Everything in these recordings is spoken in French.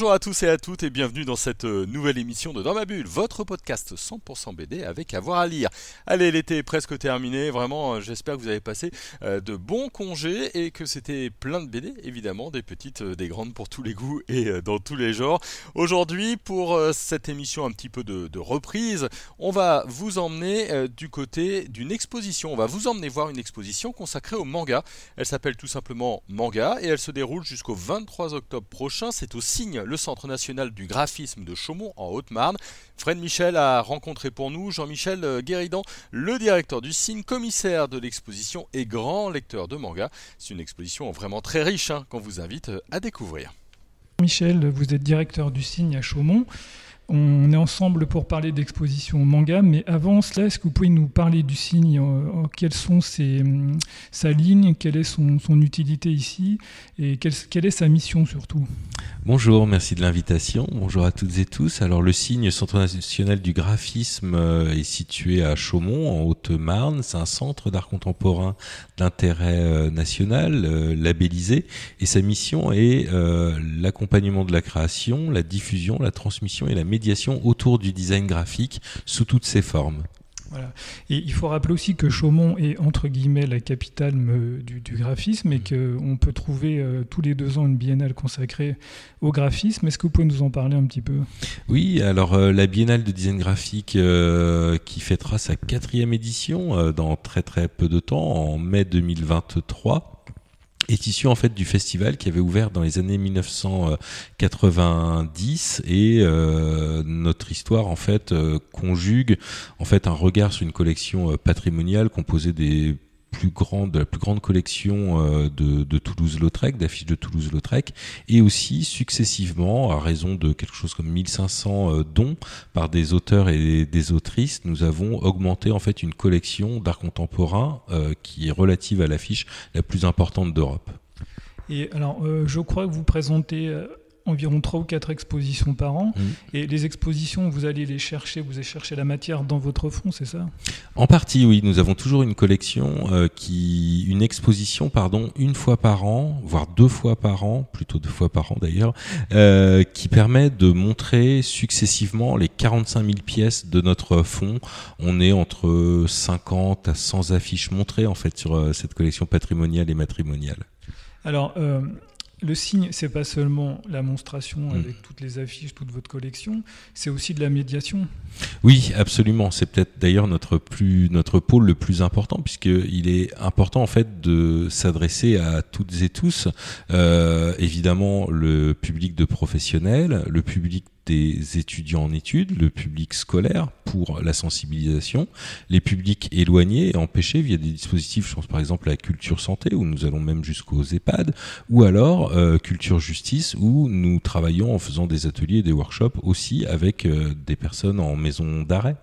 Bonjour à tous et à toutes et bienvenue dans cette euh, nouvelle émission de Dans ma bulle, votre podcast 100% BD avec avoir à lire. Allez, l'été est presque terminé, vraiment euh, j'espère que vous avez passé euh, de bons congés et que c'était plein de BD, évidemment, des petites, des grandes pour tous les goûts et dans tous les genres. Aujourd'hui, pour cette émission un petit peu de, de reprise, on va vous emmener du côté d'une exposition. On va vous emmener voir une exposition consacrée au manga. Elle s'appelle tout simplement Manga et elle se déroule jusqu'au 23 octobre prochain. C'est au signe le Centre national du graphisme de Chaumont en Haute-Marne. Fred Michel a rencontré pour nous Jean-Michel euh, Guéridan, le directeur du signe, commissaire de l'exposition et grand lecteur de manga. C'est une exposition vraiment très riche hein, qu'on vous invite euh, à découvrir. Michel, vous êtes directeur du signe à Chaumont. On est ensemble pour parler d'exposition manga, mais avant cela, est-ce que vous pouvez nous parler du signe euh, Quelles sont ses, sa ligne Quelle est son, utilité ici Et quelle, quelle, est sa mission surtout? Bonjour, merci de l'invitation. Bonjour à toutes et tous. Alors le signe Centre national du graphisme euh, est situé à Chaumont, en Haute-Marne. C'est un centre d'art contemporain d'intérêt euh, national, labellisé, et sa mission est l'accompagnement de la création, la diffusion, la transmission et la médiation autour du design graphique sous toutes ses formes. Voilà. Et il faut rappeler aussi que Chaumont est entre guillemets la capitale du, graphisme et mm. qu'on peut trouver euh, tous les deux ans une biennale consacrée au graphisme. Est-ce que vous pouvez nous en parler un petit peu? Oui, alors euh, la biennale de design graphique euh, qui fêtera sa quatrième édition dans très très peu de temps, en mai 2023 est issu en fait du festival qui avait ouvert dans les années 1990 et euh, notre histoire en fait euh, conjugue en fait un regard sur une collection euh, patrimoniale composée des plus grande, de la plus grande collection euh, de, de Toulouse-Lautrec, d'affiches de Toulouse-Lautrec, et aussi successivement, à raison de quelque chose comme 1500 euh, dons par des auteurs et des autrices, nous avons augmenté en fait une collection d'art contemporain euh, qui est relative à l'affiche la plus importante d'Europe. Et alors, je crois que vous présentez environ 3 ou 4 expositions par an. Mmh. Et les expositions, vous allez les chercher, vous allez chercher la matière dans votre fond, c'est ça? En partie, oui. Nous avons toujours une collection, euh, qui, une exposition, pardon, une fois par an, voire deux fois par an, plutôt deux fois par an d'ailleurs, euh, qui permet de montrer successivement les 45 000 pièces de notre fond. On est entre 50 à 100 affiches montrées en fait sur euh, cette collection patrimoniale et matrimoniale. Alors, le signe, c'est pas seulement la monstration mm. avec toutes les affiches, toute votre collection, c'est aussi de la médiation. Oui, absolument. C'est peut-être d'ailleurs notre plus notre pôle le plus important puisqu'il est important en fait de s'adresser à toutes et tous. Euh, évidemment, le public de professionnels, le public des étudiants en études, le public scolaire pour la sensibilisation, les publics éloignés et empêchés via des dispositifs, je pense par exemple à la culture santé, où nous allons même jusqu'aux EHPAD, ou alors euh, culture justice, où nous travaillons en faisant des ateliers et des workshops aussi avec euh, des personnes en maison d'arrêt.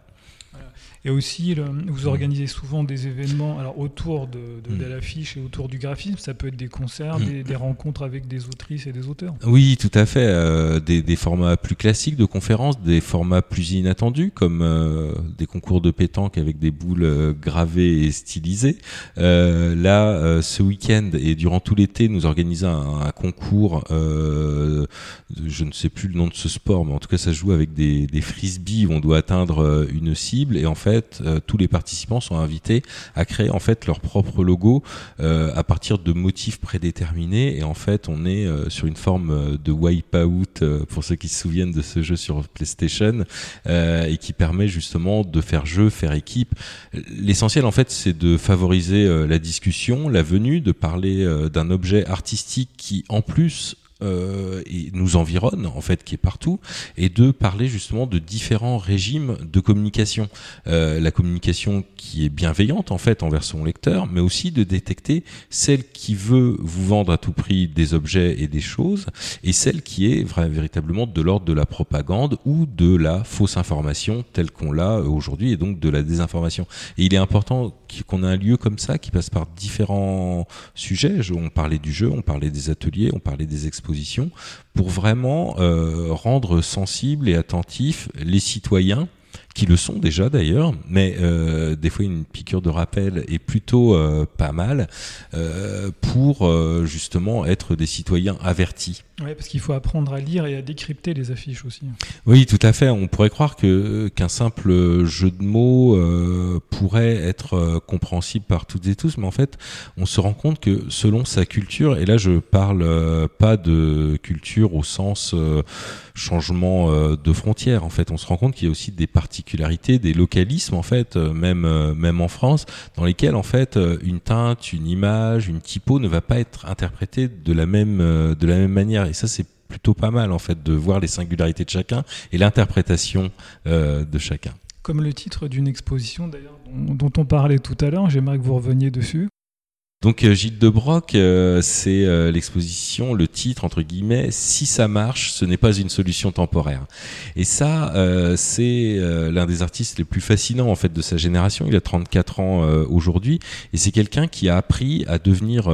Et aussi, vous mm. organisez souvent des événements alors, autour de, de, mm. l'affiche et autour du graphisme. Ça peut être des concerts, mm. des, rencontres avec des autrices et des auteurs. Oui, tout à fait. Euh, des, des, formats plus classiques de conférences, des formats plus inattendus, comme euh, des concours de pétanque avec des boules euh, gravées et stylisées. là, ce week-end et durant tout l'été, nous organisons un, un concours. je ne sais plus le nom de ce sport, mais en tout cas, ça joue avec des, des frisbees où on doit atteindre une cible. Et en fait, euh, tous les participants sont invités à créer en fait leur propre logo euh, à partir de motifs prédéterminés. Et en fait, on est euh, sur une forme de wipeout pour ceux qui se souviennent de ce jeu sur PlayStation et qui permet justement de faire jeu, faire équipe. L'essentiel en fait, c'est de favoriser la discussion, la venue, de parler d'un objet artistique qui en plus euh, et nous environne en fait, qui est partout, et de parler justement de différents régimes de communication. Euh, la communication qui est bienveillante en fait envers son lecteur, mais aussi de détecter celle qui veut vous vendre à tout prix des objets et des choses, et celle qui est véritablement de l'ordre de la propagande ou de la fausse information telle qu'on l'a aujourd'hui, et donc de la désinformation. Et il est important qu'on ait un lieu comme ça qui passe par différents sujets. On parlait du jeu, on parlait des ateliers, on parlait des expositions pour vraiment rendre sensibles et attentifs les citoyens qui le sont déjà d'ailleurs, mais euh, des fois une piqûre de rappel est plutôt euh, pas mal euh, pour justement être des citoyens avertis. Oui, parce qu'il faut apprendre à lire et à décrypter les affiches aussi. Oui, tout à fait. On pourrait croire que qu'un simple jeu de mots pourrait être compréhensible par toutes et tous, mais en fait, on se rend compte que selon sa culture, et là je parle pas de culture au sens changement de frontières. En fait, on se rend compte qu'il y a aussi des des localismes en fait, euh, même euh, même en France, dans lesquels en fait euh, une teinte, une image, une typo ne va pas être interprétée de la même de la même manière. Et ça c'est plutôt pas mal en fait de voir les singularités de chacun et l'interprétation de chacun. Comme le titre d'une exposition d'ailleurs dont, on parlait tout à l'heure, j'aimerais que vous reveniez dessus. Donc euh, Gilles de Broc, euh, c'est euh, l'exposition, le titre entre guillemets, si ça marche, ce n'est pas une solution temporaire. Et ça, c'est l'un des artistes les plus fascinants en fait de sa génération. Il a 34 ans aujourd'hui, et c'est quelqu'un qui a appris à devenir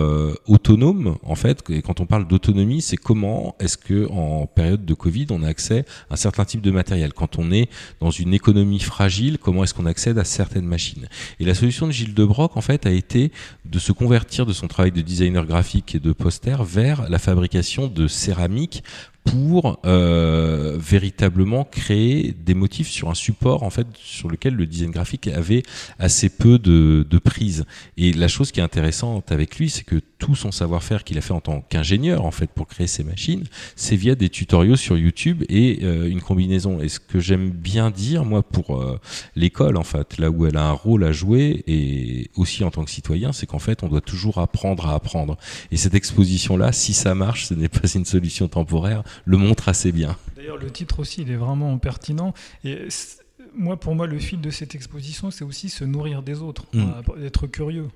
autonome en fait. Et quand on parle d'autonomie, c'est comment est-ce que en période de Covid, on a accès à un certain type de matériel. Quand on est dans une économie fragile, comment est-ce qu'on accède à certaines machines? Et la solution de Gilles de Broc en fait a été de se convertir de son travail de designer graphique et de poster vers la fabrication de céramique pour euh, véritablement créer des motifs sur un support en fait sur lequel le design graphique avait assez peu de, de prise. Et la chose qui est intéressante avec lui, c'est que tout son savoir-faire qu'il a fait en tant qu'ingénieur en fait pour créer ces machines, c'est via des tutoriaux sur YouTube et euh, une combinaison. Et ce que j'aime bien dire moi pour euh, l'école en fait, là où elle a un rôle à jouer et aussi en tant que citoyen, c'est qu'en fait on doit toujours apprendre à apprendre. Et cette exposition là, si ça marche, ce n'est pas une solution temporaire le montre assez bien. D'ailleurs, le titre aussi, il est vraiment pertinent. Et moi, pour moi, le fil de cette exposition, c'est aussi se nourrir des autres, mm. être curieux.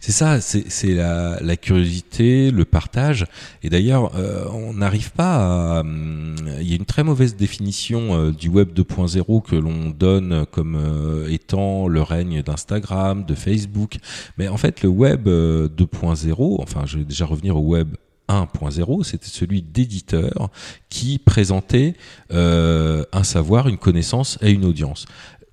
C'est ça, c'est la, curiosité, le partage. Et d'ailleurs, euh, on n'arrive pas à. Hum, il y a une très mauvaise définition euh, du web 2.0 que l'on donne comme euh, étant le règne d'Instagram, de Facebook. Mais en fait, le web 2.0, enfin, je vais déjà revenir au web 1.0, c'était celui d'éditeur qui présentait euh, un savoir, une connaissance et une audience.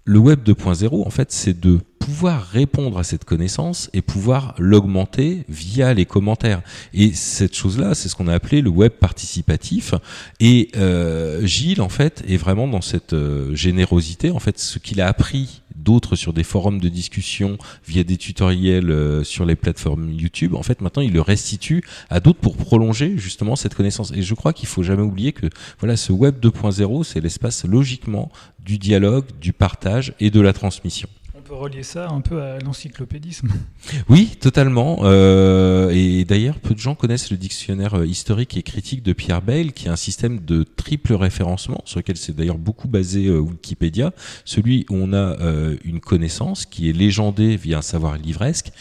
Le web 2.0, en fait, c'est de pouvoir répondre à cette connaissance et pouvoir l'augmenter via les commentaires. Et cette chose-là, c'est ce qu'on a appelé le web participatif. Et euh, Gilles, en fait, est vraiment dans cette euh, générosité. En fait, ce qu'il a appris d'autres sur des forums de discussion via des tutoriels euh, sur les plateformes YouTube. En fait, maintenant, il le restitue à d'autres pour prolonger justement cette connaissance. Et je crois qu'il faut jamais oublier que voilà, ce web 2.0, c'est l'espace logiquement du dialogue, du partage et de la transmission peut relier ça un peu à l'encyclopédisme. Oui, totalement. Euh, et d'ailleurs, peu de gens connaissent le dictionnaire euh, historique et critique de Pierre Bayle, qui est un système de triple référencement, sur lequel c'est d'ailleurs beaucoup basé euh, Wikipédia. Celui où on a une connaissance qui est légendée via un savoir livresque,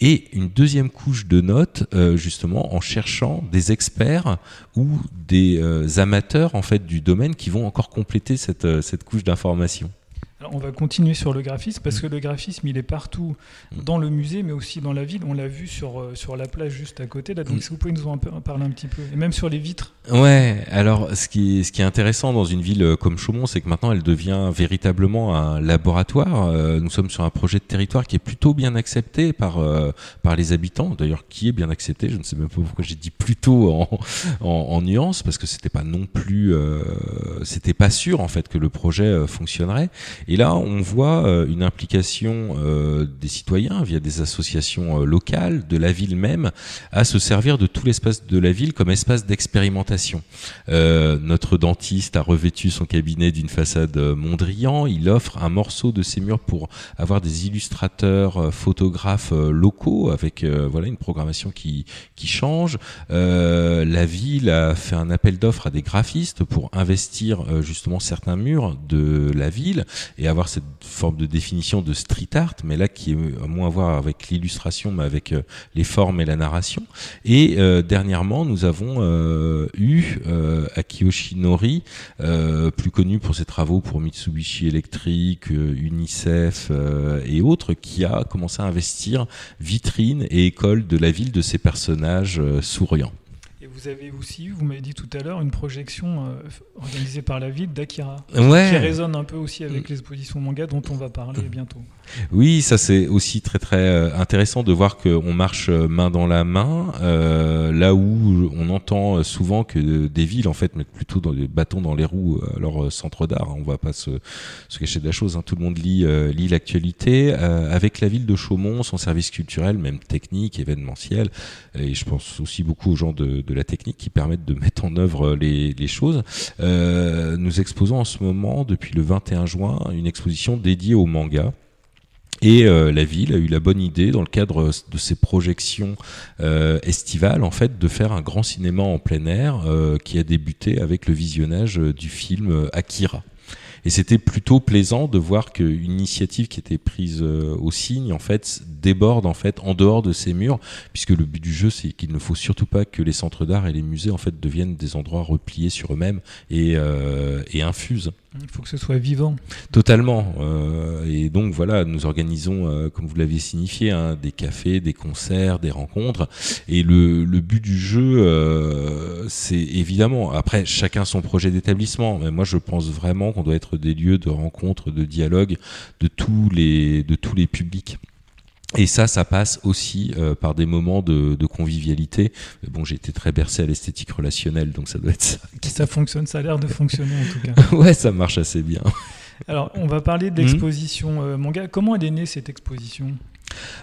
et une deuxième couche de notes, justement, en cherchant des experts ou des amateurs en fait du domaine qui vont encore compléter cette, cette couche d'information on va continuer sur le graphisme parce que le graphisme, il est partout dans le musée, mais aussi dans la ville. On l'a vu sur, euh, sur la plage juste à côté. Là. Donc, si vous pouvez nous en parler un petit peu, et même sur les vitres. Ouais, alors ce qui, ce qui est intéressant dans une ville euh, comme Chaumont, c'est que maintenant elle devient véritablement un laboratoire. Euh, nous sommes sur un projet de territoire qui est plutôt bien accepté par, par les habitants. D'ailleurs, qui est bien accepté? Je ne sais même pas pourquoi j'ai dit plutôt en, en, nuance, parce que c'était pas non plus, c'était pas sûr en fait que le projet fonctionnerait. Et là, on voit euh, une implication euh, des citoyens via des associations euh, locales, de la ville même, à se servir de tout l'espace de la ville comme espace d'expérimentation. notre dentiste a revêtu son cabinet d'une façade Mondrian. Il offre un morceau de ses murs pour avoir des illustrateurs, photographes locaux avec voilà une programmation qui change. la ville a fait un appel d'offres à des graphistes pour investir justement certains murs de la ville et avoir cette forme de définition de street art, mais là qui est moins à voir avec l'illustration, mais avec euh, les formes et la narration. Et euh, dernièrement, nous avons euh, eu Akiyoshi Nori, plus connu pour ses travaux pour Mitsubishi Electric, UNICEF et autres, qui a commencé à investir vitrine et école de la ville de ces personnages souriants vous avez aussi, vous m'avez dit tout à l'heure, une projection euh, organisée par la ville d'Akira, Ouais. qui résonne un peu aussi avec l'exposition manga dont on va parler bientôt. Oui, ça c'est aussi très très euh, intéressant de voir qu'on marche euh, main dans la main, euh, là où on entend souvent que des villes en fait mettent plutôt des bâtons dans les roues leur euh, centre d'art. hein. On va pas se, se cacher de la chose. hein. Tout le monde lit, euh, lit l'actualité. Euh, avec la ville de Chaumont, son service culturel, même technique, événementiel, et je pense aussi beaucoup aux gens de, de la technique qui permettent de mettre en œuvre les, les choses. Euh, nous exposons en ce moment, depuis le 21 juin, une exposition dédiée au manga. Et euh, la ville a eu la bonne idée, dans le cadre de ses projections euh, estivales, en fait, de faire un grand cinéma en plein air euh, qui a débuté avec le visionnage euh, du film euh, Akira. Et c'était plutôt plaisant de voir qu'une initiative qui était prise euh, au signe, en fait, déborde en fait en dehors de ces murs, puisque le but du jeu, c'est qu'il ne faut surtout pas que les centres d'art et les musées en fait deviennent des endroits repliés sur eux-mêmes et, euh, et infusent. Il faut que ce soit vivant. Totalement. Euh, et donc voilà, nous organisons, euh, comme vous l'aviez signifié, hein, des cafés, des concerts, des rencontres. Et le, le but du jeu, euh, c'est évidemment, après chacun son projet d'établissement, mais moi je pense vraiment qu'on doit être des lieux de rencontre, de dialogue de tous les, de tous les publics. Et ça, ça passe aussi euh, par des moments de, de convivialité. Mais bon, j'ai été très bercé à l'esthétique relationnelle, donc ça doit être ça. Ça fonctionne, ça a l'air de fonctionner en tout cas. ouais, ça marche assez bien. Alors, on va parler de l'exposition euh, manga. Comment elle est née cette exposition?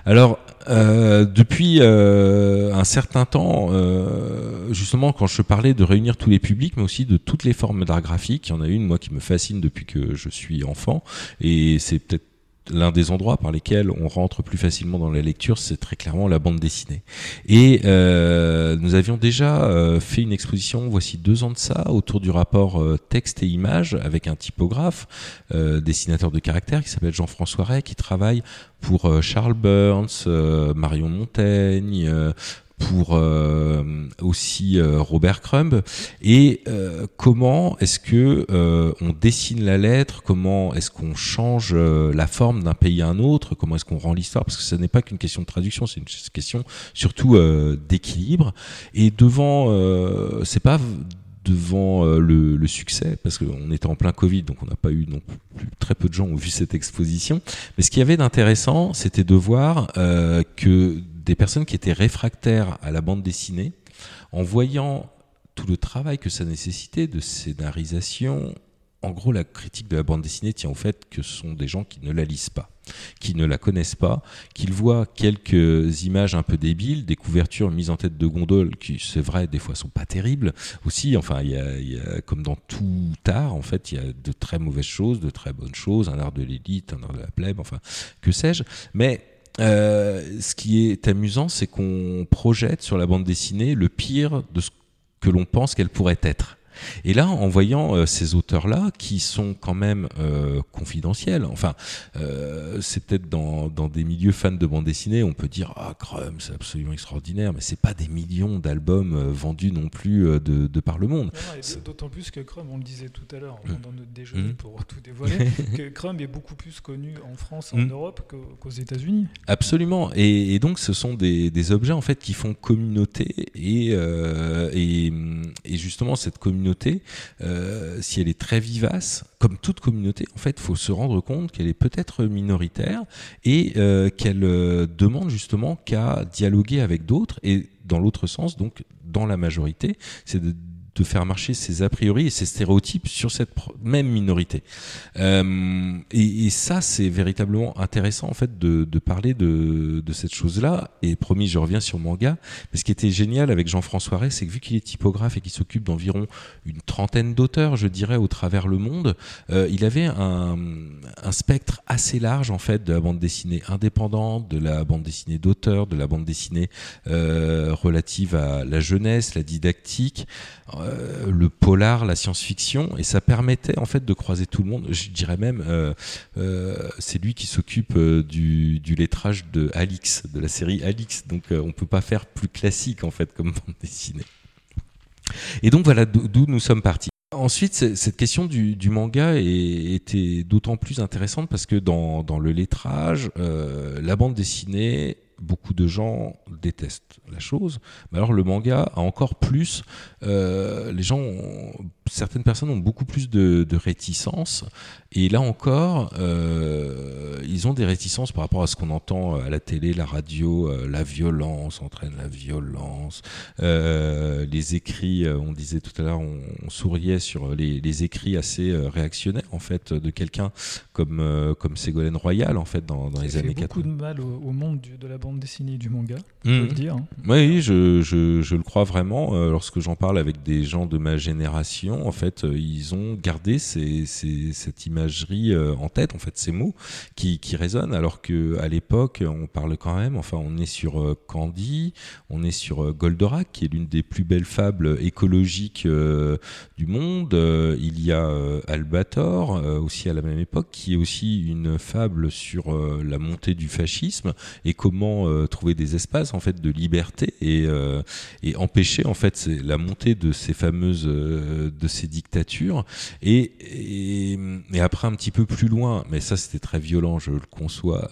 Alors, euh, depuis euh, un certain temps, euh, justement, quand je parlais de réunir tous les publics, mais aussi de toutes les formes d'art graphique, il y en a une, moi, qui me fascine depuis que je suis enfant, et c'est peut-être l'un des endroits par lesquels on rentre plus facilement dans la lecture, c'est très clairement la bande dessinée. Et euh, nous avions déjà euh, fait une exposition, voici deux ans de ça, autour du rapport euh, texte et image, avec un typographe, euh, dessinateur de caractère, qui s'appelle Jean-François Ray, qui travaille pour Charles Burns, Marion Montaigne, pour euh, aussi euh, Robert Crumb. Et euh, comment est-ce que on dessine la lettre? Comment est-ce qu'on change la forme d'un pays à un autre? Comment est-ce qu'on rend l'histoire? Parce que ce n'est pas qu'une question de traduction c'est une question surtout d'équilibre. Et devant c'est pas devant le, succès, parce qu'on était en plein Covid, donc on n'a pas eu non plus très peu de gens ont vu cette exposition. Mais ce qu'il y avait d'intéressant, c'était de voir que des personnes qui étaient réfractaires à la bande dessinée, en voyant tout le travail que ça nécessitait de scénarisation, en gros, la critique de la bande dessinée tient au fait que ce sont des gens qui ne la lisent pas, qui ne la connaissent pas, qu'ils voient quelques images un peu débiles, des couvertures mises en tête de gondole qui, c'est vrai, des fois sont pas terribles aussi. Enfin, il y a, y a comme dans tout art, en fait, il y a de très mauvaises choses, de très bonnes choses, un art de l'élite, un art de la plèbe, enfin, que sais-je. Mais euh, ce qui est amusant, c'est qu'on projette sur la bande dessinée le pire de ce que l'on pense qu'elle pourrait être. Et là, en voyant euh, ces auteurs-là, qui sont quand même euh, confidentiels, enfin, euh, c'est peut-être dans, dans des milieux fans de bande dessinée, on peut dire ah Crumb, c'est absolument extraordinaire, mais c'est pas des millions d'albums vendus non plus de, de, par le monde. D'autant plus que Crumb, on le disait tout à l'heure pendant notre déjeuner mmh. pour tout dévoiler, que Crumb est beaucoup plus connu en France, en mmh. Europe qu'aux États-Unis. Absolument. Et, et, donc, ce sont des, des, objets en fait qui font communauté et, et, et justement cette communauté euh, si elle est très vivace, comme toute communauté, en fait, faut se rendre compte qu'elle est peut-être minoritaire et euh, qu'elle euh, demande justement qu'à dialoguer avec d'autres. Et dans l'autre sens, donc dans la majorité, c'est de de faire marcher ses a priori et ses stéréotypes sur cette même minorité. Euh, et, ça, c'est véritablement intéressant en fait de, parler de, cette chose-là. Et promis, je reviens sur manga. Mais ce qui était génial avec Jean-François Ray, c'est que vu qu'il est typographe et qu'il s'occupe d'environ une trentaine d'auteurs, je dirais, au travers le monde, euh, il avait un, un, spectre assez large en fait de la bande dessinée indépendante, de la bande dessinée d'auteur, de la bande dessinée euh, relative à la jeunesse, la didactique euh, le polar, la science-fiction, et ça permettait en fait de croiser tout le monde. Je dirais même, euh, euh, c'est lui qui s'occupe du, lettrage de Alix, de la série Alix. Donc on peut pas faire plus classique en fait comme bande dessinée. Et donc voilà d'où nous sommes partis. Ensuite, cette question du, manga était d'autant plus intéressante parce que dans le lettrage, la bande dessinée beaucoup de gens détestent la chose. Mais alors le manga a encore plus, euh, les gens, certaines personnes ont beaucoup plus de, de réticence. Et là encore, euh, ils ont des réticences par rapport à ce qu'on entend à la télé, la radio, euh, la violence entraîne la violence. Euh, les écrits, euh, on disait tout à l'heure, on, on, souriait sur les, les écrits assez euh, réactionnaires en fait de quelqu'un comme euh, comme Ségolène Royal en fait dans, dans les Ça années fait 80. beaucoup de mal au, au monde du- de la bande dessinée et du manga, Mmh. on peut le dire. hein. Oui, je, je, je le crois vraiment. Euh, lorsque j'en parle avec des gens de ma génération, en fait, euh, ils ont gardé ces, ces- cette imagerie euh, en tête, en fait, ces mots qui, qui résonnent, alors que à l'époque, on parle quand même. Enfin, on est sur Candy, on est sur Goldorak, qui est l'une des plus belles fables écologiques du monde. Il y a Albator, aussi à la même époque, qui est aussi une fable sur la montée du fascisme et comment euh, trouver des espaces en fait de liberté et, euh, et empêcher en fait la montée de ces fameuses euh, de ces dictatures. Et, et, et après un petit peu plus loin mais ça c'était très violent je le conçois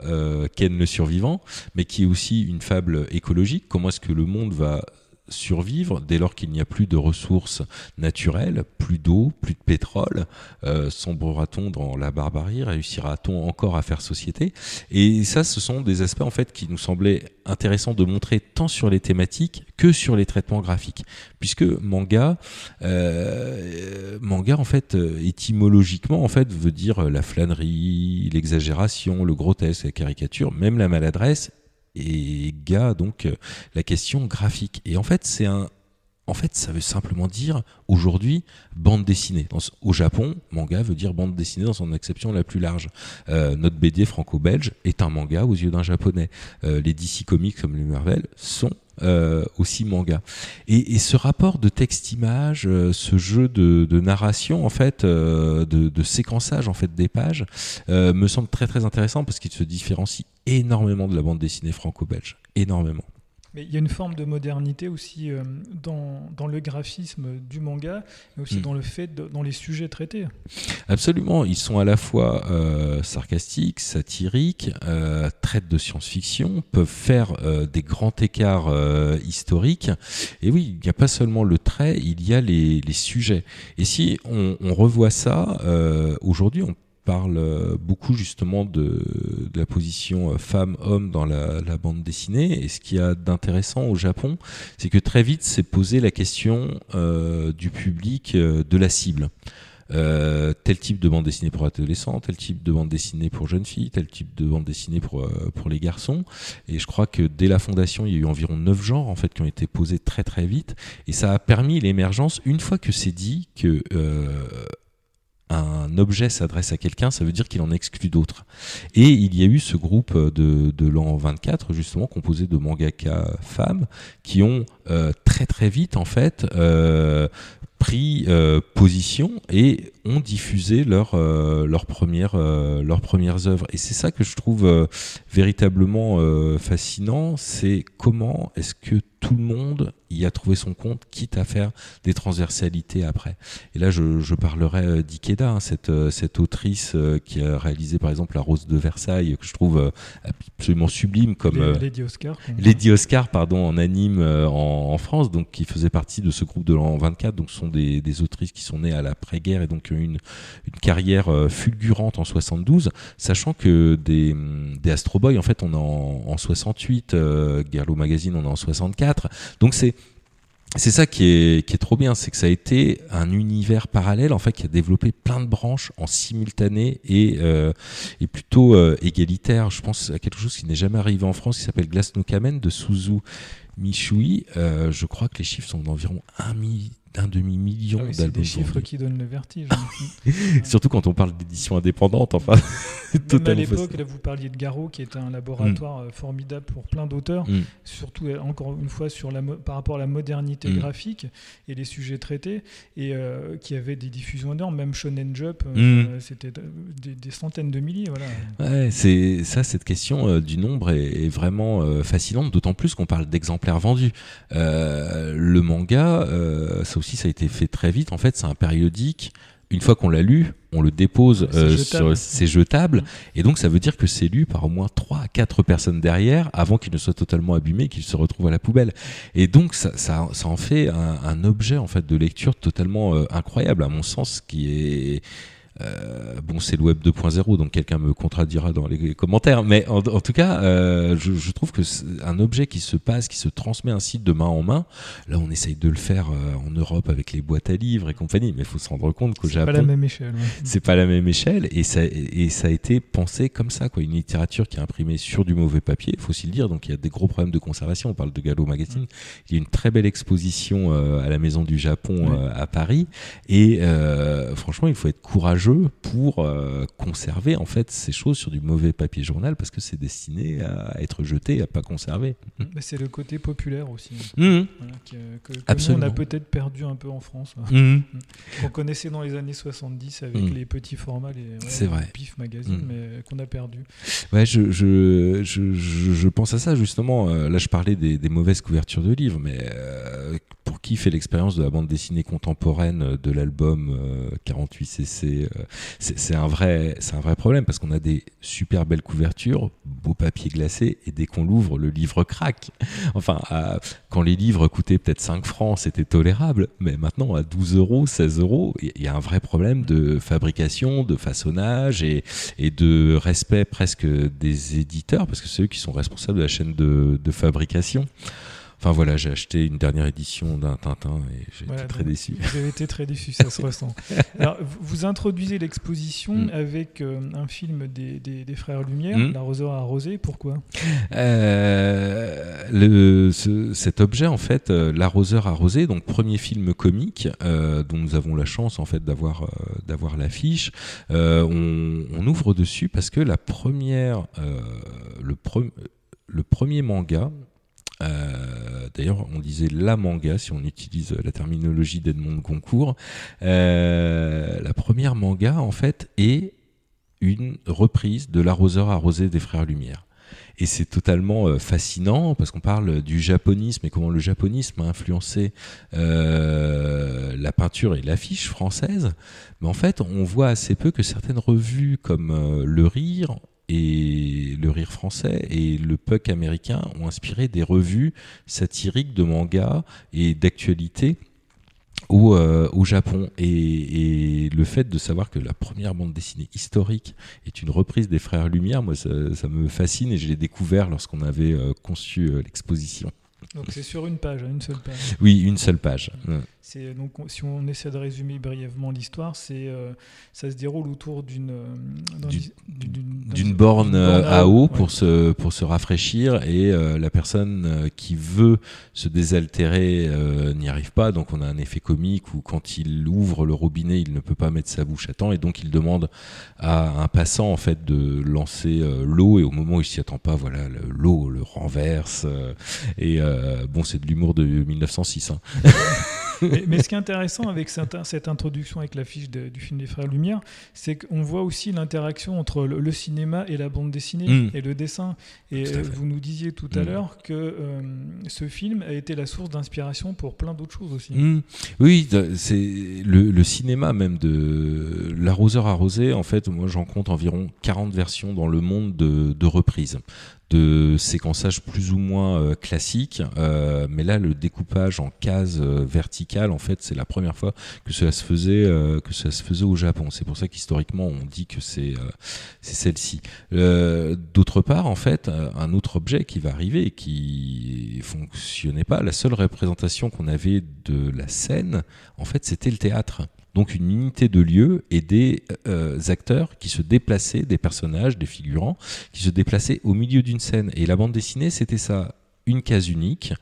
Ken le survivant mais qui est aussi une fable écologique. Comment est-ce que le monde va survivre dès lors qu'il n'y a plus de ressources naturelles, plus d'eau, plus de pétrole, euh, sombrera-t-on dans la barbarie, réussira-t-on encore à faire société? Et ça, ce sont des aspects en fait qui nous semblaient intéressants de montrer tant sur les thématiques que sur les traitements graphiques, puisque manga, euh, manga en fait euh, étymologiquement en fait veut dire la flânerie, l'exagération, le grotesque, la caricature, même la maladresse et ga donc euh, la question graphique. Et en fait, c'est un en fait, ça veut simplement dire aujourd'hui bande dessinée. Au Japon, manga veut dire bande dessinée dans son acception la plus large. Euh, notre BD franco-belge est un manga aux yeux d'un japonais. Euh, les DC Comics comme les Marvel sont euh, aussi manga. Et, et ce rapport de texte-image, euh, ce jeu de, de narration en fait, euh, de, de séquençage en fait des pages, euh, me semble très très intéressant parce qu'il se différencie énormément de la bande dessinée franco-belge, énormément. Mais il y a une forme de modernité aussi euh, dans, dans le graphisme du manga, mais aussi Mm. dans le fait, de- dans les sujets traités. Absolument, ils sont à la fois euh, sarcastiques, satiriques, euh, traitent de science-fiction, peuvent faire euh, des grands écarts historiques. Et oui, il n'y a pas seulement le trait, il y a les, les sujets. Et si on, on revoit ça, aujourd'hui, on parle euh, beaucoup justement de, de la position euh, femme-homme dans la, la bande dessinée. Et ce qu'il y a d'intéressant au Japon, c'est que très vite s'est posé la question euh, du public, euh, de la cible. Euh, tel type de bande dessinée pour adolescents, tel type de bande dessinée pour jeunes filles, tel type de bande dessinée pour euh, pour les garçons. Et je crois que dès la fondation, il y a eu environ neuf genres en fait qui ont été posés très très vite, et ça a permis l'émergence. Une fois que c'est dit que euh, un objet s'adresse à quelqu'un, ça veut dire qu'il en exclut d'autres. Et il y a eu ce groupe de, de l'an 24, justement, composé de mangaka femmes, qui ont euh, très très vite, en fait, euh, pris euh, position et ont diffusé leur, euh, leurs premières, euh, leurs premières œuvres. Et c'est ça que je trouve euh, véritablement fascinant, c'est comment est-ce que tout le monde y a trouvé son compte, quitte à faire des transversalités après. Et là, je, je parlerai d'Ikeda, hein, cette, cette autrice qui a réalisé par exemple La Rose de Versailles, que je trouve absolument sublime comme... Lady Oscar. Lady Oscar, pardon, en anime en, en France, donc qui faisait partie de ce groupe de l'an 24. Donc, ce sont des, autrices qui sont nées à l'après-guerre et donc une, une carrière euh, fulgurante en 72, sachant que des, des Astro Boy, en fait, on est en, en 68, euh, Magazine, on est en 64. Donc, c'est c'est ça qui est, qui est trop bien, c'est que ça a été un univers parallèle en fait qui a développé plein de branches en simultané et, euh, et plutôt euh, égalitaire. Je pense à quelque chose qui n'est jamais arrivé en France qui s'appelle Glass no Kamen de Suzu Mishui. Euh, je crois que les chiffres sont d'environ un, mi- un demi-million Ah oui, c'est d'albums des chiffres qui donnent le vertige. Surtout quand on parle d'édition indépendante, enfin, Même à l'époque, là, vous parliez de Garo, qui est un laboratoire euh, formidable pour plein d'auteurs, Mm. surtout euh, encore une fois sur la par rapport à la modernité Mm. graphique et les sujets traités, et euh, qui avait des diffusions énormes, même Shonen Jump, Mm. euh, c'était des, des centaines de milliers. Voilà. Ouais, c'est ça, cette question euh, du nombre est, est vraiment fascinante, d'autant plus qu'on parle d'exemplaires vendus. Le manga, ça aussi, ça a été fait très vite. En fait, c'est un périodique une fois qu'on l'a lu, on le dépose euh, sur c'est jetable et donc ça veut dire que c'est lu par au moins 3 à 4 personnes derrière avant qu'il ne soit totalement abîmé qu'il se retrouve à la poubelle. Et donc ça, ça, ça en fait un, un objet en fait de lecture totalement euh, incroyable à mon sens qui est euh, bon, c'est le web 2.0, donc quelqu'un me contredira dans les commentaires. Mais en, en tout cas, euh, je, je trouve que c'est un objet qui se passe, qui se transmet ainsi de main en main. Là, on essaye de le faire euh, en Europe avec les boîtes à livres et compagnie, mais il faut se rendre compte qu'au C'est Japon, pas la même échelle. ouais. c'est pas la même échelle et ça, et ça a été pensé comme ça quoi une littérature qui est imprimée sur du mauvais papier faut aussi le dire donc il y a des gros problèmes de conservation on parle de Gallo Magazine il y a une très belle exposition à la maison du Japon à Paris et franchement il faut être courageux pour euh, conserver en fait ces choses sur du mauvais papier journal parce que c'est destiné à être jeté et à pas conserver Mais c'est le côté populaire aussi. Voilà, qui, euh, que, que nous, Absolument. on a peut-être perdu un peu en France. Mhm. qu'on connaissait dans les années 70 avec les petits formats, les, ouais, vrai. les PIF magazine, mais qu'on a perdu. Ouais, je, je, je, je, je pense à ça justement. Euh, là, je parlais des, des mauvaises couvertures de livres, mais euh, qui fait l'expérience de la bande dessinée contemporaine euh, de l'album euh, 48cc, euh, c'est c'est un vrai, un vrai problème parce qu'on a des super belles couvertures, beau papier glacé, et dès qu'on l'ouvre, le livre craque. Enfin, quand les livres coûtaient peut-être 5 francs, c'était tolérable, mais maintenant à 12 euros, 16 euros, il y a un vrai problème de fabrication, de façonnage et de respect presque des éditeurs, parce que c'est eux qui sont responsables de la chaîne de fabrication. Enfin voilà, j'ai acheté une dernière édition d'un Tintin et j'ai Voilà, été très déçu. Vous avez été très déçu, ça se ressent. Alors, vous- introduisez l'exposition Mm. avec euh, un film des, des- des frères Lumière, Mm. L'arroseur arrosé. Pourquoi? Euh, le, ce- cet objet, en fait, euh, l'arroseur arrosé, donc premier film comique euh, dont nous avons la chance en fait d'avoir d'avoir l'affiche. On, on ouvre dessus parce que la première, le, pre- le premier manga. Euh, D'ailleurs, on disait la manga si on utilise la terminologie d'Edmond de Goncourt. Euh, la première manga, en fait, est une reprise de l'arroseur arrosé des frères Lumière. Et c'est totalement euh, fascinant parce qu'on parle du japonisme et comment le japonisme a influencé la peinture et l'affiche française. Mais en fait, on voit assez peu que certaines revues comme Le Rire et le rire français et le puck américain ont inspiré des revues satiriques de manga et d'actualité au, euh, au Japon. Et, et le fait de savoir que la première bande dessinée historique est une reprise des Frères Lumière, moi, ça, ça me fascine et je l'ai découvert lorsqu'on avait euh, conçu euh, l'exposition. Donc c'est sur une page, une seule page. Oui, une seule page. C'est donc on- si on essaie de résumer brièvement l'histoire, c'est euh, ça se déroule autour d'une d'un- Du- d'une- borne euh, à eau pour ouais. se pour se rafraîchir et euh, la personne euh, qui veut se désaltérer euh, n'y arrive pas donc on a un effet comique où quand il ouvre le robinet il ne peut pas mettre sa bouche à temps et donc il demande à un passant en fait de lancer euh, l'eau et au moment où il s'y attend pas voilà le- l'eau le renverse et euh, bon c'est de l'humour de 1906 hein. mais, mais ce qui est intéressant avec cette, cette introduction avec l'affiche du film des Frères Lumière, c'est qu'on voit aussi l'interaction entre le, le cinéma et la bande dessinée Mm. et le dessin. Et vous nous disiez tout à Mm. l'heure que euh, ce film a été la source d'inspiration pour plein d'autres choses aussi. Mm. Oui, c'est le, le cinéma même de l'arroseur arrosé. En fait, moi j'en compte environ 40 versions dans le monde de, de reprises de séquençage plus ou moins euh, classique, euh, mais là le découpage en cases euh, verticales, en fait, c'est la première fois que cela se faisait, euh, que cela se faisait au Japon. C'est pour ça qu'historiquement on dit que c'est euh, c'est celle-ci. Euh, D'autre part, en fait, un autre objet qui va arriver et qui fonctionnait pas. La seule représentation qu'on avait de la scène, en fait, c'était le théâtre. Donc une unité de lieu et des euh, acteurs qui se déplaçaient, des personnages, des figurants, qui se déplaçaient au milieu d'une scène. Et la bande dessinée, c'était ça, une case unique,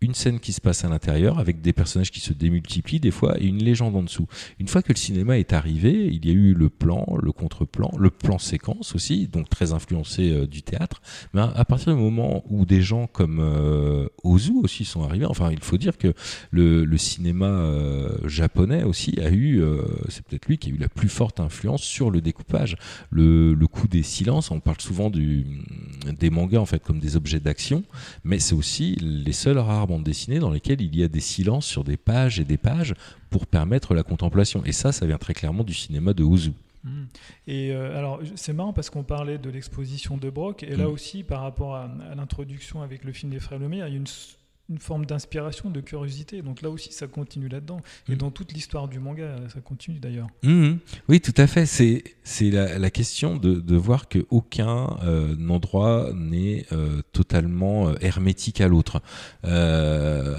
une scène qui se passe à l'intérieur avec des personnages qui se démultiplient des fois et une légende en dessous. Une fois que le cinéma est arrivé, il y a eu le plan, le contre-plan, le plan séquence aussi, donc très influencé euh, du théâtre. Mais à, partir du moment où des gens comme euh, Ozu aussi sont arrivés, enfin il faut dire que le, cinéma euh, japonais aussi a eu, c'est peut-être lui qui a eu la plus forte influence sur le découpage. Le, le coup des silences, on parle souvent du, des mangas en fait comme des objets d'action, mais c'est aussi les seuls rares rares bandes dessinées dans lesquelles il y a des silences sur des pages et des pages pour permettre la contemplation. Et ça, ça vient très clairement du cinéma de Ozu. Mmh. Et euh, alors, c'est marrant parce qu'on parlait de l'exposition de Brock, et là Mm. aussi, par rapport à, à l'introduction avec le film des Frères Lumière, il y a une, une forme d'inspiration, de curiosité. Donc là aussi, ça continue là-dedans. Et Mm. dans toute l'histoire du manga, ça continue d'ailleurs. Mhm. Oui, tout à fait. C'est la, la question de, de voir que aucun euh, endroit n'est euh, totalement euh, hermétique à l'autre. Euh,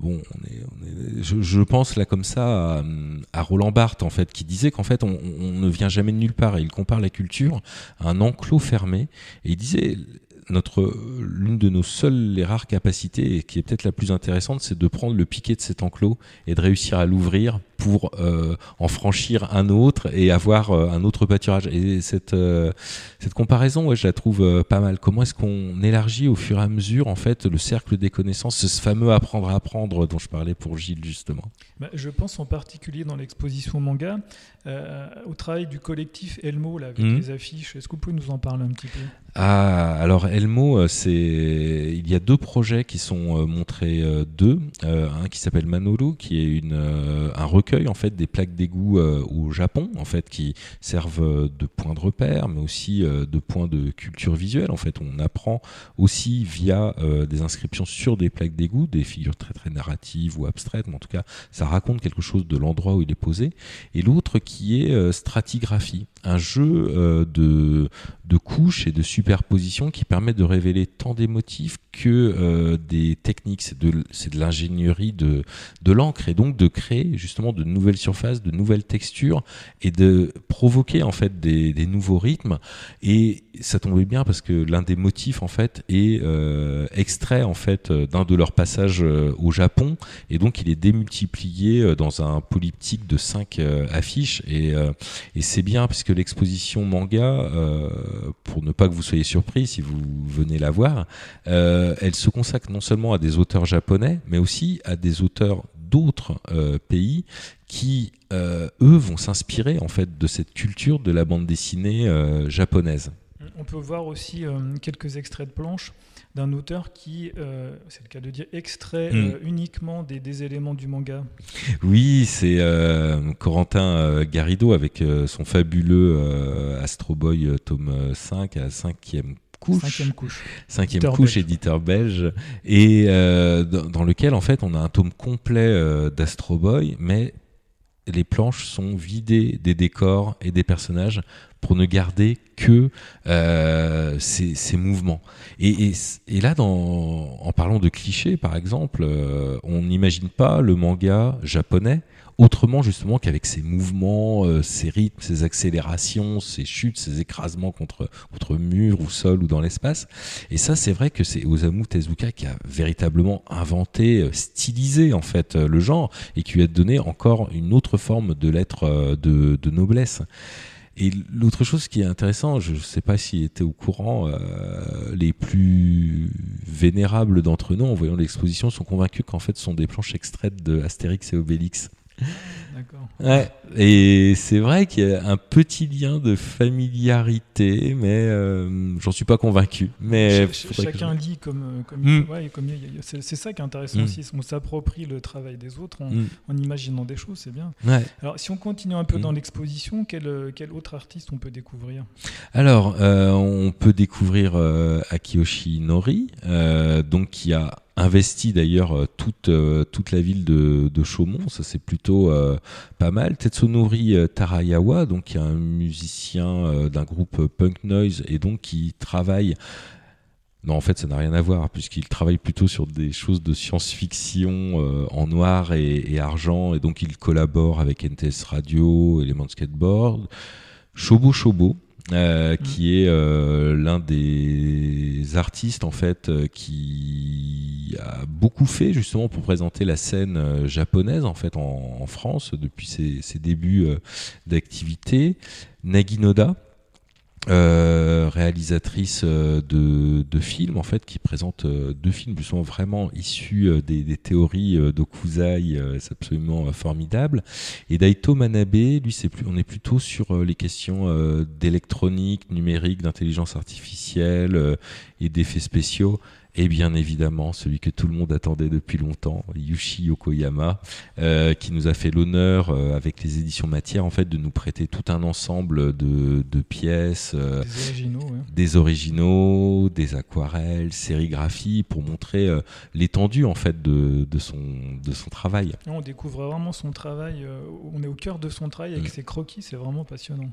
bon, on est, on est- je, je pense là comme ça à, à Roland Barthes en fait, qui disait qu'en fait on, on ne vient jamais de nulle part. Et il compare la culture à un enclos fermé. Et il disait notre l'une de nos seules et rares capacités et qui est peut-être la plus intéressante, c'est de prendre le piquet de cet enclos et de réussir à l'ouvrir pour euh, en franchir un autre et avoir euh, un autre pâturage. Et cette euh, cette comparaison, ouais, je la trouve pas mal. Comment est-ce qu'on élargit au fur et à mesure en fait le cercle des connaissances, ce fameux apprendre à apprendre dont je parlais pour Gilles justement? Bah, je pense en particulier dans l'exposition manga au travail du collectif Elmo là, avec Mhm. les affiches. Est-ce que vous pouvez nous en parler un petit peu? Ah, alors Elmo, c'est il y a deux projets qui sont montrés deux, un qui s'appelle Manoru, qui est une un recueil en fait des plaques d'égout euh, au Japon, en fait qui servent euh, de point de repère, mais aussi euh, de point de culture visuelle. En fait, on apprend aussi via des inscriptions sur des plaques d'égout, des figures très très narratives ou abstraites, mais en tout cas, ça raconte quelque chose de l'endroit où il est posé. Et l'autre qui est stratigraphie, un jeu de de couches et de superposition qui permet de révéler tant des motifs que des techniques. C'est de, de l'ingénierie de, de l'encre et donc de créer justement de nouvelles surfaces, de nouvelles textures et de provoquer en fait des, nouveaux rythmes. Et ça tombait bien parce que l'un des motifs en fait est euh, extrait en fait euh, d'un de leurs passages euh, au Japon. Et donc il est démultiplié dans un polyptyque de cinq affiches. Et, et c'est bien puisque l'exposition manga pour ne pas que vous soyez surpris si vous venez la voir, elle se consacre non seulement à des auteurs japonais, mais aussi à des auteurs d'autres pays qui, euh, eux, vont s'inspirer en fait de cette culture de la bande dessinée euh, japonaise. On peut voir aussi euh, quelques extraits de planches d'un auteur qui, euh, c'est le cas de dire, extrait Mm. euh, uniquement des, des éléments du manga. Oui, c'est euh, Corentin Garrido avec son fabuleux Astro Boy tome 5 à cinquième couche. Cinquième couche. cinquième Éditeur couche belge. éditeur belge et euh, dans, lequel en fait on a un tome complet euh, d'Astro Boy mais les planches sont vidées des décors et des personnages pour ne garder que euh, ces, ces mouvements. Et, et, et là, dans, en parlant de clichés, par exemple, euh, on n'imagine pas le manga japonais autrement justement qu'avec ses mouvements, euh, ses rythmes, ses accélérations, ses chutes, ses écrasements contre contre mur ou sol ou dans l'espace. Et ça, c'est vrai que c'est Osamu Tezuka qui a véritablement inventé, euh, stylisé en fait euh, le genre et qui lui a donné encore une autre forme de lettre euh, de, de noblesse. Et l'autre chose qui est intéressant, je ne sais pas s'il était au courant, euh, les plus vénérables d'entre nous, en voyant l'exposition, sont convaincus qu'en fait, ce sont des planches extraites de Astérix et Obélix. D'accord. Ouais, et c'est vrai qu'il y a un petit lien de familiarité, mais euh, j'en suis pas convaincu. Mais Ch- chacun lit comme, euh, comme, Mm. ouais, c'est ça qui est intéressant Mm. aussi. On s'approprie le travail des autres en, Mm. en imaginant des choses, c'est bien. Ouais. Alors, si on continue un peu Mm. dans l'exposition, quel, euh, quel autre artiste on peut découvrir? Alors, euh, on peut découvrir euh, Akiyoshi Nori, euh, donc qui a investi d'ailleurs euh, toute euh, toute la ville de, Chaumont, ça c'est plutôt euh, pas mal. Tetsunori Tarayawa, donc qui est un musicien d'un groupe punk noise et donc qui travaille non, en fait, ça n'a rien à voir, puisqu'il travaille plutôt sur des choses de science-fiction en noir et, et argent, et donc il collabore avec NTS Radio, Element Skateboard, Shobo Shobo, euh, qui est euh, l'un des artistes en fait euh, qui a beaucoup fait justement pour présenter la scène japonaise en fait en, en France depuis ses, ses débuts d'activité. Naginoda, euh, réalisatrice euh, de, de films en fait qui présente euh, deux films qui sont vraiment issus des, des théories d'Okuzai, c'est absolument formidable. Et Daito Manabe, lui, c'est plus, on est plutôt sur les questions d'électronique, numérique, d'intelligence artificielle et d'effets spéciaux. Et bien évidemment celui que tout le monde attendait depuis longtemps, Yushi Yokoyama, euh, qui nous a fait l'honneur euh, avec les éditions Matière en fait de nous prêter tout un ensemble de, de pièces, euh, Des originaux, ouais. des originaux, des aquarelles, sérigraphies pour montrer l'étendue en fait de, de son de son travail. On découvre vraiment son travail, on est au cœur de son travail avec Mm. ses croquis, c'est vraiment passionnant.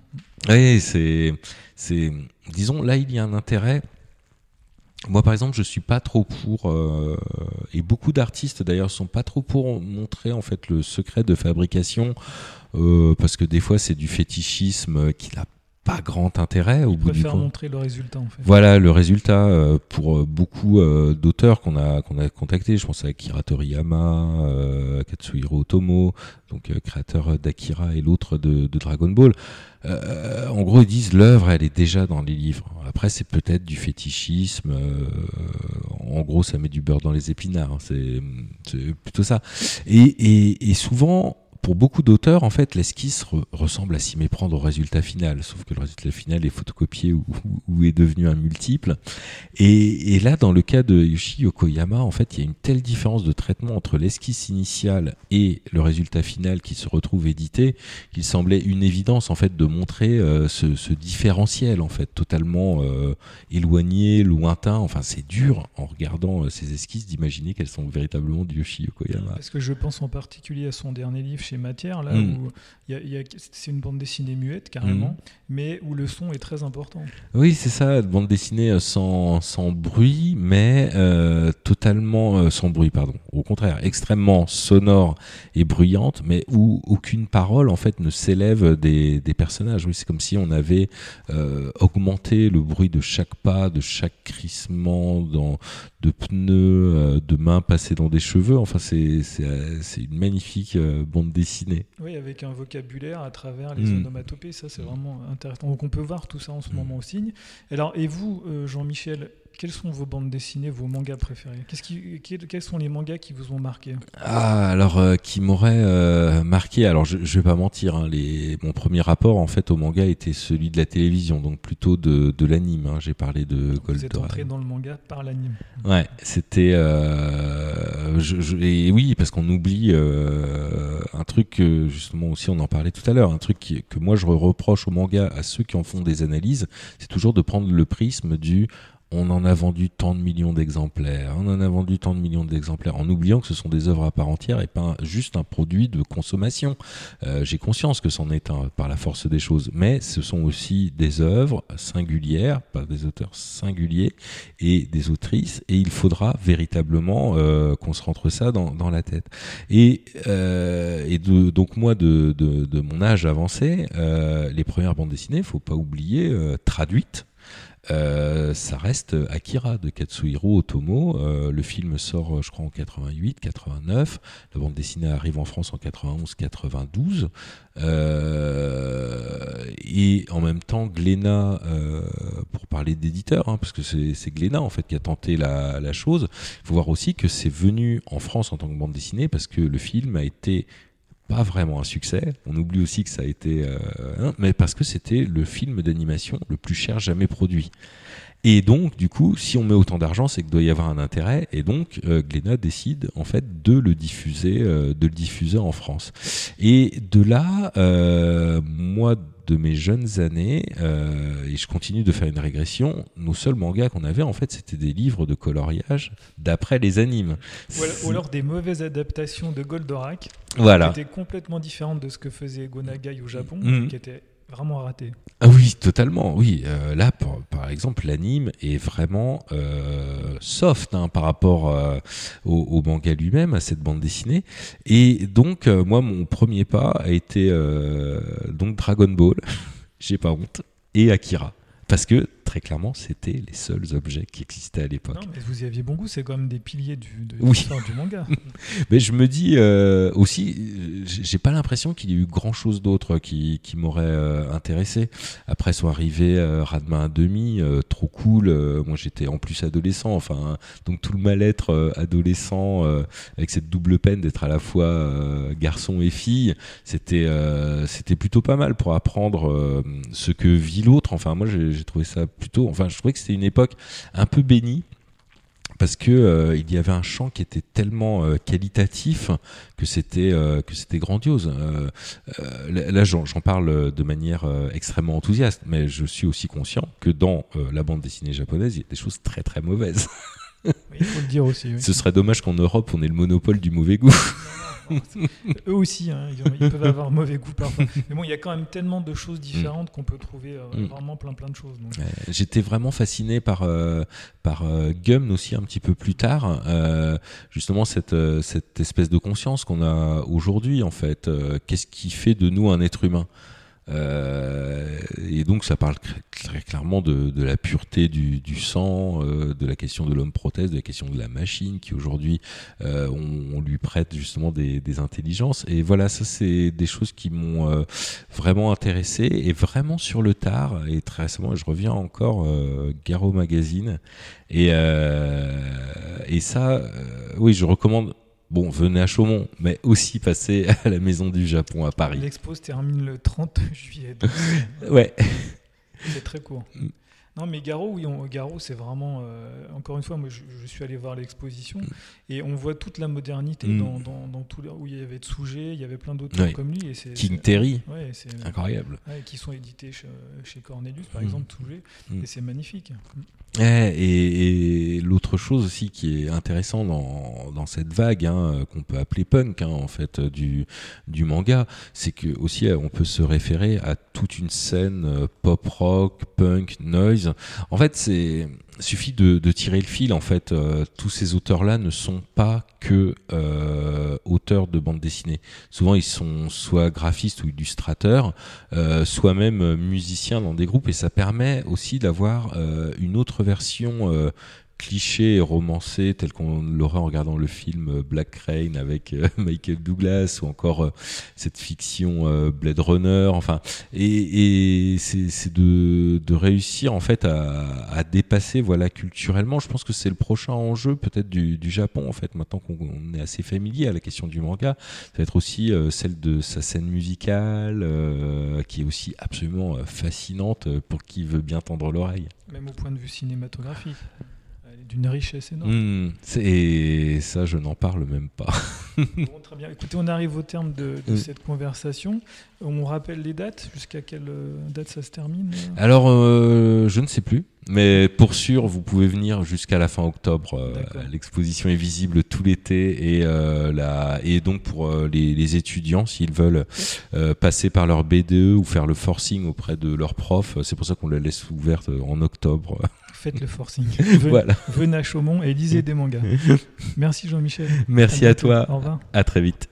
Oui, c'est, c'est, disons, là, il y a un intérêt. Moi, par exemple, je suis pas trop pour, euh, et beaucoup d'artistes d'ailleurs sont pas trop pour montrer en fait le secret de fabrication, euh, parce que des fois c'est du fétichisme qui n'a pas grand intérêt au bout du compte. montrer le résultat en fait. Voilà le résultat euh, pour euh, beaucoup euh, d'auteurs qu'on a qu'on a contactés. Je pense à Akira Toriyama, euh, Katsuhiro Otomo, donc euh, créateur d'Akira et l'autre de, de Dragon Ball. Euh, en gros, ils disent l'œuvre, elle est déjà dans les livres. Après, c'est peut-être du fétichisme. euh, en gros, ça met du beurre dans les épinards. hein, C'est c'est plutôt ça. Et, et, et souvent, pour beaucoup d'auteurs, en fait, l'esquisse re- ressemble à s'y méprendre au résultat final. Sauf que le résultat final est photocopié ou, est devenu un multiple. Et, là, dans le cas de Yoshi Yokoyama, en fait, il y a une telle différence de traitement entre l'esquisse initiale et le résultat final qui se retrouve édité qu'il semblait une évidence, en fait, de montrer euh, ce, différentiel, en fait, totalement euh, éloigné, lointain. Enfin, c'est dur, en regardant euh, ces esquisses, d'imaginer qu'elles sont véritablement du Yoshi Yokoyama. Parce que je pense en particulier à son dernier livre chez Matière, là Mm. où y a- y a- c'est une bande dessinée muette carrément, Mm. mais où le son est très important. Oui, c'est ça, bande dessinée euh, sans, sans bruit, mais euh, totalement euh, sans bruit, pardon. Au contraire, extrêmement sonore et bruyante, mais où aucune parole en fait ne s'élève des, des personnages. Oui, c'est comme si on avait euh, augmenté le bruit de chaque pas, de chaque crissement dans, de pneus, de mains passées dans des cheveux. Enfin, c'est une magnifique bande dessinée. Oui, avec un vocabulaire à travers les Mm. onomatopées, ça c'est vraiment intéressant. Donc on peut voir tout ça en ce Mm. moment au signe. Alors, et vous, euh, Jean-Michel, quelles sont vos bandes dessinées, vos mangas préférés Qu'est-ce qui, quels, quels sont les mangas qui vous ont marqué Ah, alors euh, qui m'aurait euh, marqué. Alors je, je vais pas mentir. Hein, les, mon premier rapport en fait au manga était celui de la télévision, donc plutôt de, de l'anime. Hein, J'ai parlé de Vous êtes entré dans le manga par l'anime. Ouais, c'était. Euh, je, je- et oui, parce qu'on oublie un truc que justement aussi on en parlait tout à l'heure, un truc qui- que moi je reproche au manga à ceux qui en font des analyses, c'est toujours de prendre le prisme du on en a vendu tant de millions d'exemplaires, on en a vendu tant de millions d'exemplaires, en oubliant que ce sont des œuvres à part entière et pas juste un produit de consommation. Euh, J'ai conscience que c'en est un par la force des choses, mais ce sont aussi des œuvres singulières, par des auteurs singuliers et des autrices, et il faudra véritablement euh, qu'on se rentre ça dans, la tête. Et, euh, donc moi, de, mon âge avancé, les premières bandes dessinées, faut pas oublier, traduites. Euh, ça reste Akira de Katsuhiro Otomo. Euh, le film sort, euh, je crois, en 88, 89. La bande dessinée arrive en France en 91, 92. Euh, et en même temps, Glénat, euh, pour parler d'éditeur, hein, parce que c'est Glénat en fait qui a tenté la, la chose. Il faut voir aussi que c'est venu en France en tant que bande dessinée parce que le film a été pas vraiment un succès. On oublie aussi que ça a été, euh, hein, mais parce que c'était le film d'animation le plus cher jamais produit. Et donc, du coup, si on met autant d'argent, c'est qu'il doit y avoir un intérêt. Et donc, euh, Glénat décide en fait de le diffuser, euh, de le diffuser en France. Et de là, euh, moi, de mes jeunes années, euh, et je continue de faire une régression, nos seuls mangas qu'on avait, en fait, c'était des livres de coloriage d'après les animes. Ou alors, ou alors des mauvaises adaptations de Goldorak, Voilà. qui étaient complètement différentes de ce que faisait Gonagai au Japon, Mhm. qui étaient vraiment ratés. Ah oui, totalement. Oui, Euh, là, par, exemple, l'anime est vraiment euh, soft hein, par rapport euh, au, au manga lui-même, à cette bande dessinée. Et donc, moi, mon premier pas a été donc Dragon Ball. J'ai pas honte. Et Akira, parce que très clairement, c'était les seuls objets qui existaient à l'époque. Non, mais vous y aviez bon goût, c'est quand même des piliers du, de Oui. l'histoire du manga. Mais je me dis euh, aussi, j'ai pas l'impression qu'il y ait eu grand chose d'autre qui, qui m'aurait euh, intéressé. Après sont arrivés euh, Radma 1,5, euh, trop cool. euh, moi j'étais en plus adolescent, enfin, donc tout le mal-être adolescent avec cette double peine d'être à la fois garçon et fille, c'était c'était plutôt pas mal pour apprendre ce que vit l'autre. Enfin, moi j'ai trouvé ça plutôt. Enfin, je trouvais que c'était une époque un peu bénie parce que euh, il y avait un chant qui était tellement euh, qualitatif que c'était euh, que c'était grandiose. là, j'en parle de manière extrêmement enthousiaste, mais je suis aussi conscient que dans la bande dessinée japonaise, il y a des choses très très mauvaises. il faut le dire aussi. Ce serait dommage qu'en Europe, on ait le monopole du mauvais goût. Eux aussi, hein, ils, peuvent avoir mauvais goût parfois. Mais bon, il y a quand même tellement de choses différentes mm. qu'on peut trouver euh, mm. vraiment plein plein de choses. J'étais vraiment fasciné par, euh, par euh, Gum aussi un petit peu plus tard. justement, cette, cette espèce de conscience qu'on a aujourd'hui, en fait. Qu'est-ce qui fait de nous un être humain? Euh, et donc ça parle très clairement de, la pureté du, sang, euh, de la question de l'homme prothèse, de la question de la machine qui aujourd'hui euh, on, lui prête justement des, des, intelligences. Et voilà, ça c'est des choses qui m'ont vraiment intéressé et vraiment sur le tard. Et très récemment, je reviens encore Garo Magazine et et ça, oui, je recommande Bon, venez à Chaumont, mais aussi passer à la Maison du Japon à Paris. L'expo se termine le 30 juillet. ouais. C'est très court. Mm. Non, mais Garo, oui, Garo, c'est vraiment. Euh, encore une fois, moi, je, suis allé voir l'exposition mm. et on voit toute la modernité mm. dans, dans, dans, tout. Où il y avait Tsuge, il y avait plein d'autres comme lui. Et King Terry. Ouais, incroyable. qui sont édités chez, chez Cornelius, par exemple, Tsuge. Et c'est magnifique. Et, et l'autre chose aussi qui est intéressant dans, dans cette vague hein, qu'on peut appeler punk hein, en fait du, du manga, c'est que aussi on peut se référer à toute une scène euh, pop rock, punk, noise. En fait, c'est suffit de, tirer le fil. En fait, euh, tous ces auteurs-là ne sont pas que euh, auteurs de bande dessinée. Souvent, ils sont soit graphistes ou illustrateurs, euh, soit même musiciens dans des groupes, et ça permet aussi d'avoir une autre version cliché et romancé tel qu'on l'aurait en regardant le film Black Rain avec euh, Michael Douglas ou encore euh, cette fiction euh, Blade Runner. Enfin et, c'est de, réussir en fait à, dépasser voilà culturellement. Je pense que c'est le prochain enjeu peut-être du, du, Japon en fait. Maintenant qu'on est assez familier à la question du manga ça va être aussi celle de sa scène musicale qui est aussi absolument fascinante pour qui veut bien tendre l'oreille. Même au point de vue cinématographique d'une richesse énorme. Hmm, et ça, je n'en parle même pas. bon, très bien. Écoutez, on arrive au terme de, de hmm. cette conversation. On rappelle les dates. Jusqu'à quelle euh, date ça se termine Alors, euh, je ne sais plus. Mais pour sûr, vous pouvez venir jusqu'à la fin octobre. Euh, l'exposition est visible tout l'été et, euh, la, et donc pour euh, les, les, étudiants, s'ils veulent euh, passer par leur BDE ou faire le forcing auprès de leur prof, c'est pour ça qu'on la laisse ouverte en octobre. Faites le forcing. Venez, voilà. venez à Chaumont et lisez des mangas. Merci Jean-Michel. Merci à, à toi. Au revoir. À très vite.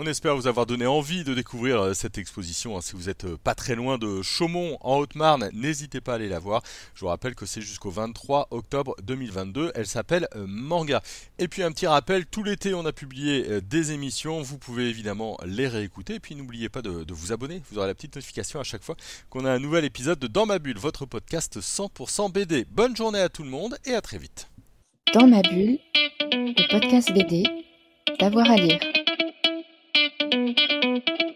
On espère vous avoir donné envie de découvrir euh, cette exposition. Hein. Si vous êtes euh, pas très loin de Chaumont en Haute-Marne, n'hésitez pas à aller la voir. Je vous rappelle que c'est jusqu'au 23 octobre 2022. Elle s'appelle euh, Manga. Et puis un petit rappel, tout l'été on a publié des émissions. Vous pouvez évidemment les réécouter. Et puis n'oubliez pas de, de, vous abonner. Vous aurez la petite notification à chaque fois qu'on a un nouvel épisode de Dans ma bulle, votre podcast 100% BD. Bonne journée à tout le monde et à très vite. Dans ma bulle, le podcast BD, d'avoir à lire. Thank you.